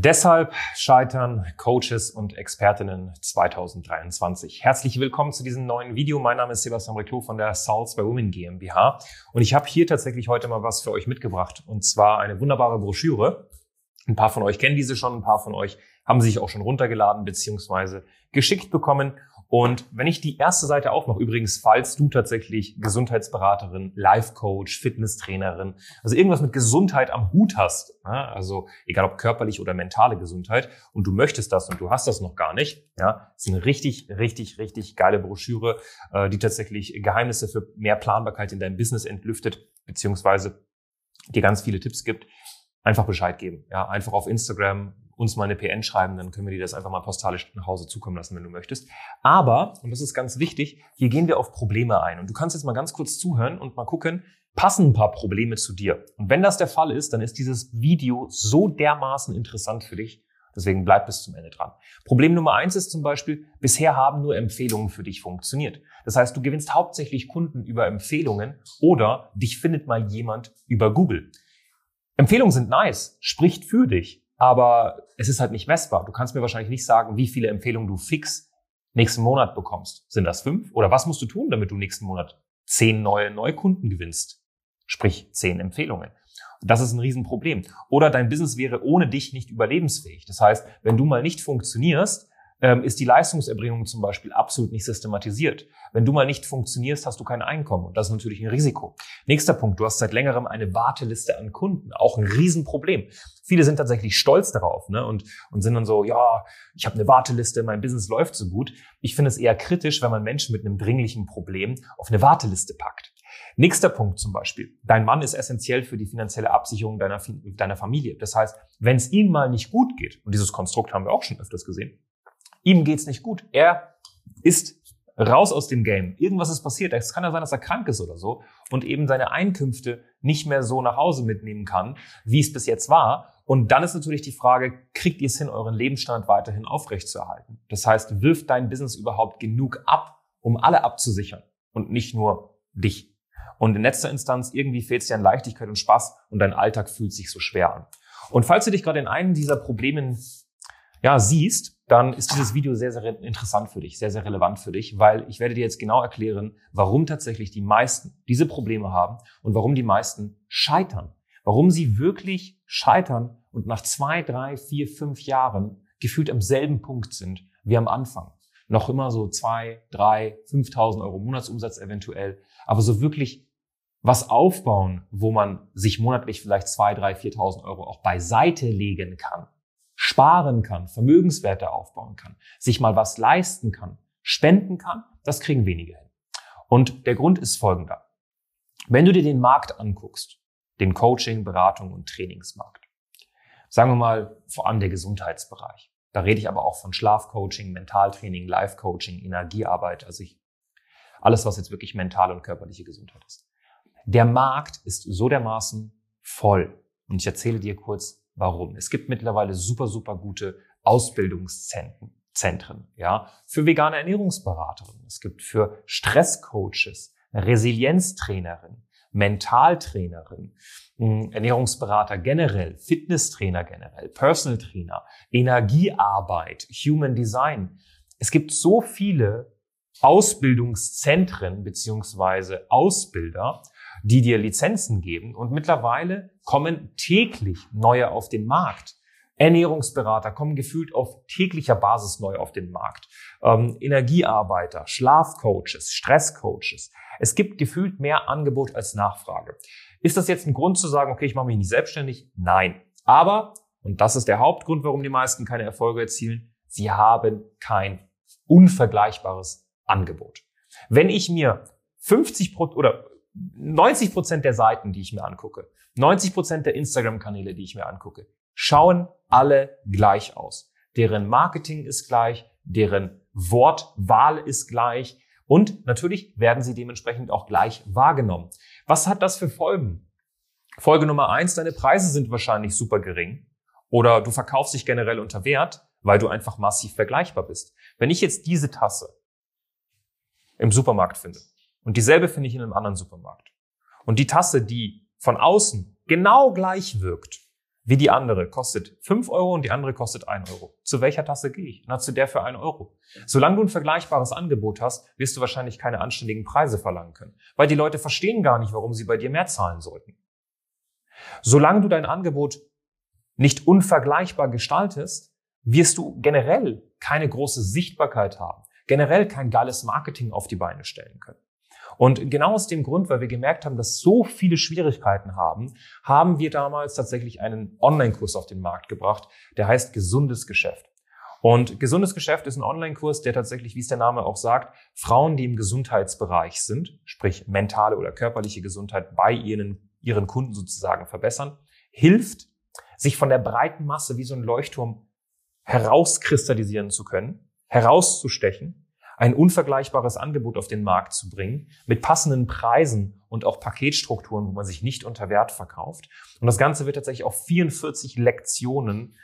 Deshalb scheitern Coaches und Expertinnen 2023. Herzlich willkommen zu diesem neuen Video. Mein Name ist Sebastian Reclo von der Souls by Women GmbH und ich habe hier tatsächlich heute mal was für euch mitgebracht und zwar eine wunderbare Broschüre. Ein paar von euch kennen diese schon, ein paar von euch haben sich auch schon runtergeladen bzw. geschickt bekommen und wenn ich die erste Seite aufmache, übrigens, falls du tatsächlich Gesundheitsberaterin, Life Coach, Fitnesstrainerin, also irgendwas mit Gesundheit am Hut hast, ja, also egal ob körperlich oder mentale Gesundheit, und du möchtest das und du hast das noch gar nicht, ja, ist eine richtig, richtig, richtig geile Broschüre, äh, die tatsächlich Geheimnisse für mehr Planbarkeit in deinem Business entlüftet, beziehungsweise dir ganz viele Tipps gibt. Einfach Bescheid geben, ja, einfach auf Instagram uns mal eine PN schreiben, dann können wir dir das einfach mal postalisch nach Hause zukommen lassen, wenn du möchtest. Aber, und das ist ganz wichtig, hier gehen wir auf Probleme ein. Und du kannst jetzt mal ganz kurz zuhören und mal gucken, passen ein paar Probleme zu dir. Und wenn das der Fall ist, dann ist dieses Video so dermaßen interessant für dich. Deswegen bleib bis zum Ende dran. Problem Nummer eins ist zum Beispiel, bisher haben nur Empfehlungen für dich funktioniert. Das heißt, du gewinnst hauptsächlich Kunden über Empfehlungen oder dich findet mal jemand über Google. Empfehlungen sind nice, spricht für dich aber es ist halt nicht messbar. Du kannst mir wahrscheinlich nicht sagen, wie viele Empfehlungen du fix nächsten Monat bekommst. Sind das fünf? Oder was musst du tun, damit du nächsten Monat zehn neue Neukunden gewinnst? Sprich, zehn Empfehlungen. Das ist ein Riesenproblem. Oder dein Business wäre ohne dich nicht überlebensfähig. Das heißt, wenn du mal nicht funktionierst, ähm, ist die Leistungserbringung zum Beispiel absolut nicht systematisiert. Wenn du mal nicht funktionierst, hast du kein Einkommen und das ist natürlich ein Risiko. Nächster Punkt, du hast seit längerem eine Warteliste an Kunden, auch ein Riesenproblem. Viele sind tatsächlich stolz darauf ne? und, und sind dann so, ja, ich habe eine Warteliste, mein Business läuft so gut. Ich finde es eher kritisch, wenn man Menschen mit einem dringlichen Problem auf eine Warteliste packt. Nächster Punkt zum Beispiel. Dein Mann ist essentiell für die finanzielle Absicherung deiner, deiner Familie. Das heißt, wenn es ihm mal nicht gut geht, und dieses Konstrukt haben wir auch schon öfters gesehen, Ihm geht's nicht gut. Er ist raus aus dem Game. Irgendwas ist passiert. Es kann ja sein, dass er krank ist oder so und eben seine Einkünfte nicht mehr so nach Hause mitnehmen kann, wie es bis jetzt war. Und dann ist natürlich die Frage, kriegt ihr es hin, euren Lebensstand weiterhin aufrechtzuerhalten? Das heißt, wirft dein Business überhaupt genug ab, um alle abzusichern und nicht nur dich? Und in letzter Instanz, irgendwie fehlt es dir an Leichtigkeit und Spaß und dein Alltag fühlt sich so schwer an. Und falls du dich gerade in einem dieser Problemen ja, siehst, dann ist dieses Video sehr, sehr interessant für dich, sehr, sehr relevant für dich, weil ich werde dir jetzt genau erklären, warum tatsächlich die meisten diese Probleme haben und warum die meisten scheitern. Warum sie wirklich scheitern und nach zwei, drei, vier, fünf Jahren gefühlt am selben Punkt sind wie am Anfang. Noch immer so zwei, drei, 5.000 Euro Monatsumsatz eventuell, aber so wirklich was aufbauen, wo man sich monatlich vielleicht zwei, drei, 4.000 Euro auch beiseite legen kann sparen kann, Vermögenswerte aufbauen kann, sich mal was leisten kann, spenden kann, das kriegen wenige hin. Und der Grund ist folgender. Wenn du dir den Markt anguckst, den Coaching, Beratung und Trainingsmarkt, sagen wir mal vor allem der Gesundheitsbereich, da rede ich aber auch von Schlafcoaching, Mentaltraining, Life-Coaching, Energiearbeit, also ich, alles, was jetzt wirklich mentale und körperliche Gesundheit ist. Der Markt ist so dermaßen voll. Und ich erzähle dir kurz, Warum? Es gibt mittlerweile super, super gute Ausbildungszentren. Zentren, ja, für vegane Ernährungsberaterinnen. Es gibt für Stresscoaches, Resilienztrainerin, Mentaltrainerin, hm, Ernährungsberater generell, Fitnesstrainer generell, Personal Trainer, Energiearbeit, Human Design. Es gibt so viele Ausbildungszentren beziehungsweise Ausbilder, die dir Lizenzen geben. Und mittlerweile kommen täglich neue auf den Markt. Ernährungsberater kommen gefühlt auf täglicher Basis neu auf den Markt. Ähm, Energiearbeiter, Schlafcoaches, Stresscoaches. Es gibt gefühlt mehr Angebot als Nachfrage. Ist das jetzt ein Grund zu sagen, okay, ich mache mich nicht selbstständig? Nein. Aber, und das ist der Hauptgrund, warum die meisten keine Erfolge erzielen, sie haben kein unvergleichbares Angebot. Wenn ich mir 50 oder 90 Prozent der Seiten, die ich mir angucke, 90 Prozent der Instagram-Kanäle, die ich mir angucke, schauen alle gleich aus. Deren Marketing ist gleich, deren Wortwahl ist gleich Und natürlich werden sie dementsprechend auch gleich wahrgenommen. Was hat das für Folgen? Folge Nummer eins, deine Preise sind wahrscheinlich super gering. Oder du verkaufst dich generell unter Wert, weil du einfach massiv vergleichbar bist. Wenn ich jetzt diese Tasse im Supermarkt finde und dieselbe finde ich in einem anderen Supermarkt und die Tasse, die von außen genau gleich wirkt wie die andere, kostet fünf Euro und die andere kostet ein Euro. Zu welcher Tasse gehe ich? Na, zu der für ein Euro. Solange du ein vergleichbares Angebot hast, wirst du wahrscheinlich keine anständigen Preise verlangen können, weil die Leute verstehen gar nicht, warum sie bei dir mehr zahlen sollten. Solange du dein Angebot nicht unvergleichbar gestaltest, wirst du generell keine große Sichtbarkeit haben, generell kein geiles Marketing auf die Beine stellen können. Und genau aus dem Grund, weil wir gemerkt haben, dass so viele Schwierigkeiten haben, haben wir damals tatsächlich einen Online-Kurs auf den Markt gebracht, der heißt Gesundes Geschäft. Und gesundes Geschäft ist ein Online-Kurs, der tatsächlich, wie es der Name auch sagt, Frauen, die im Gesundheitsbereich sind, sprich mentale oder körperliche Gesundheit bei ihren, ihren Kunden sozusagen verbessern, hilft, sich von der breiten Masse wie so ein Leuchtturm herauskristallisieren zu können, herauszustechen, ein unvergleichbares Angebot auf den Markt zu bringen, mit passenden Preisen und auch Paketstrukturen, wo man sich nicht unter Wert verkauft. Und das Ganze wird tatsächlich auf 44 Lektionen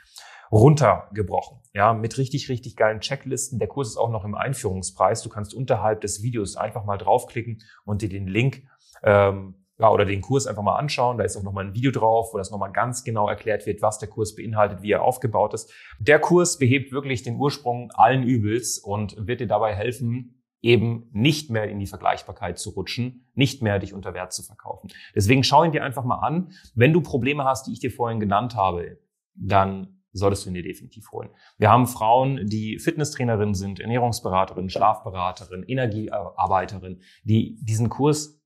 runtergebrochen. Ja, mit richtig, richtig geilen Checklisten. Der Kurs ist auch noch im Einführungspreis. Du kannst unterhalb des Videos einfach mal draufklicken und dir den Link ähm, ja, oder den Kurs einfach mal anschauen. Da ist auch nochmal ein Video drauf, wo das nochmal ganz genau erklärt wird, was der Kurs beinhaltet, wie er aufgebaut ist. Der Kurs behebt wirklich den Ursprung allen Übels und wird dir dabei helfen, eben nicht mehr in die Vergleichbarkeit zu rutschen, nicht mehr dich unter Wert zu verkaufen. Deswegen schau ihn dir einfach mal an. Wenn du Probleme hast, die ich dir vorhin genannt habe, dann solltest du ihn dir definitiv holen. Wir haben Frauen, die Fitnesstrainerin sind, Ernährungsberaterin, Schlafberaterin, Energiearbeiterin, die diesen Kurs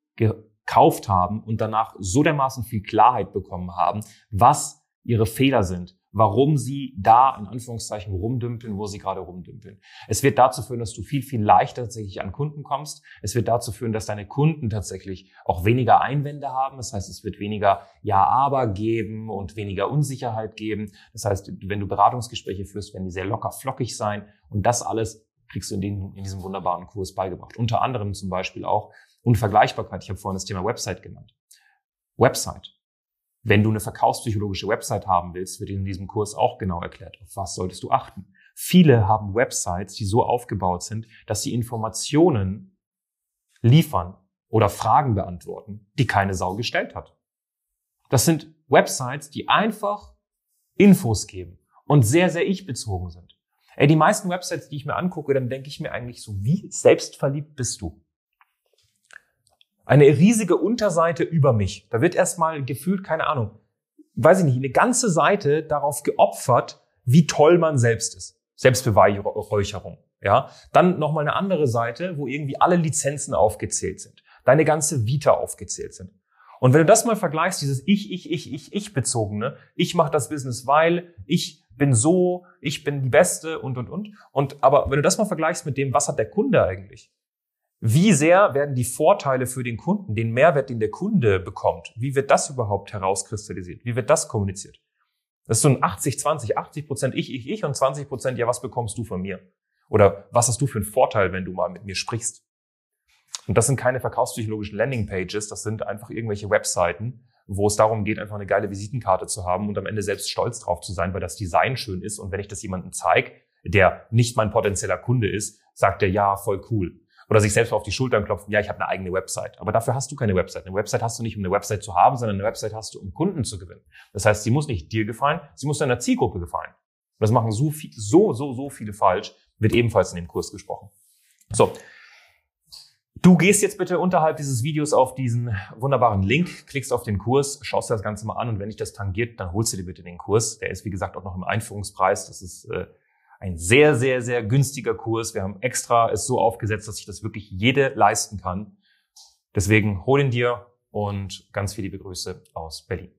gekauft haben und danach so dermaßen viel Klarheit bekommen haben, was ihre Fehler sind, warum sie da in Anführungszeichen rumdümpeln, wo sie gerade rumdümpeln. Es wird dazu führen, dass du viel, viel leichter tatsächlich an Kunden kommst. Es wird dazu führen, dass deine Kunden tatsächlich auch weniger Einwände haben. Das heißt, es wird weniger Ja-Aber geben und weniger Unsicherheit geben. Das heißt, wenn du Beratungsgespräche führst, werden die sehr locker flockig sein. Und das alles kriegst du in, den, in diesem wunderbaren Kurs beigebracht. Unter anderem zum Beispiel auch, Unvergleichbarkeit. Ich habe vorhin das Thema Website genannt. Website. Wenn du eine verkaufspsychologische Website haben willst, wird in diesem Kurs auch genau erklärt, auf was solltest du achten. Viele haben Websites, die so aufgebaut sind, dass sie Informationen liefern oder Fragen beantworten, die keine Sau gestellt hat. Das sind Websites, die einfach Infos geben und sehr, sehr ich-bezogen sind. Ey, die meisten Websites, die ich mir angucke, dann denke ich mir eigentlich so, wie selbstverliebt bist du? Eine riesige Unterseite über mich. Da wird erstmal gefühlt, keine Ahnung, weiß ich nicht, eine ganze Seite darauf geopfert, wie toll man selbst ist. Selbstbeweihräucherung. Ja, dann nochmal eine andere Seite, wo irgendwie alle Lizenzen aufgezählt sind, deine ganze Vita aufgezählt sind. Und wenn du das mal vergleichst, dieses ich, ich, ich, ich, ich bezogene, ich mache das Business, weil ich bin so, ich bin die Beste und und und. Und aber wenn du das mal vergleichst mit dem, was hat der Kunde eigentlich? Wie sehr werden die Vorteile für den Kunden, den Mehrwert, den der Kunde bekommt, wie wird das überhaupt herauskristallisiert? Wie wird das kommuniziert? Das ist so ein 80-20, 80 Prozent ich, ich, ich und 20 Prozent, ja, was bekommst du von mir? Oder was hast du für einen Vorteil, wenn du mal mit mir sprichst? Und das sind keine verkaufspsychologischen Landingpages, das sind einfach irgendwelche Webseiten, wo es darum geht, einfach eine geile Visitenkarte zu haben und am Ende selbst stolz drauf zu sein, weil das Design schön ist. Und wenn ich das jemandem zeige, der nicht mein potenzieller Kunde ist, sagt er, ja, voll cool. Oder sich selbst auf die Schultern klopfen, ja, ich habe eine eigene Website. Aber dafür hast du keine Website. Eine Website hast du nicht, um eine Website zu haben, sondern eine Website hast du, um Kunden zu gewinnen. Das heißt, sie muss nicht dir gefallen, sie muss deiner Zielgruppe gefallen. Und das machen so, viel, so, so, so viele falsch, wird ebenfalls in dem Kurs gesprochen. So. Du gehst jetzt bitte unterhalb dieses Videos auf diesen wunderbaren Link, klickst auf den Kurs, schaust dir das Ganze mal an und wenn dich das tangiert, dann holst du dir bitte den Kurs. Der ist, wie gesagt, auch noch im Einführungspreis. Das ist äh, ein sehr, sehr, sehr günstiger Kurs. Wir haben extra es so aufgesetzt, dass sich das wirklich jede leisten kann. Deswegen hol ihn dir und ganz viele liebe Grüße aus Berlin.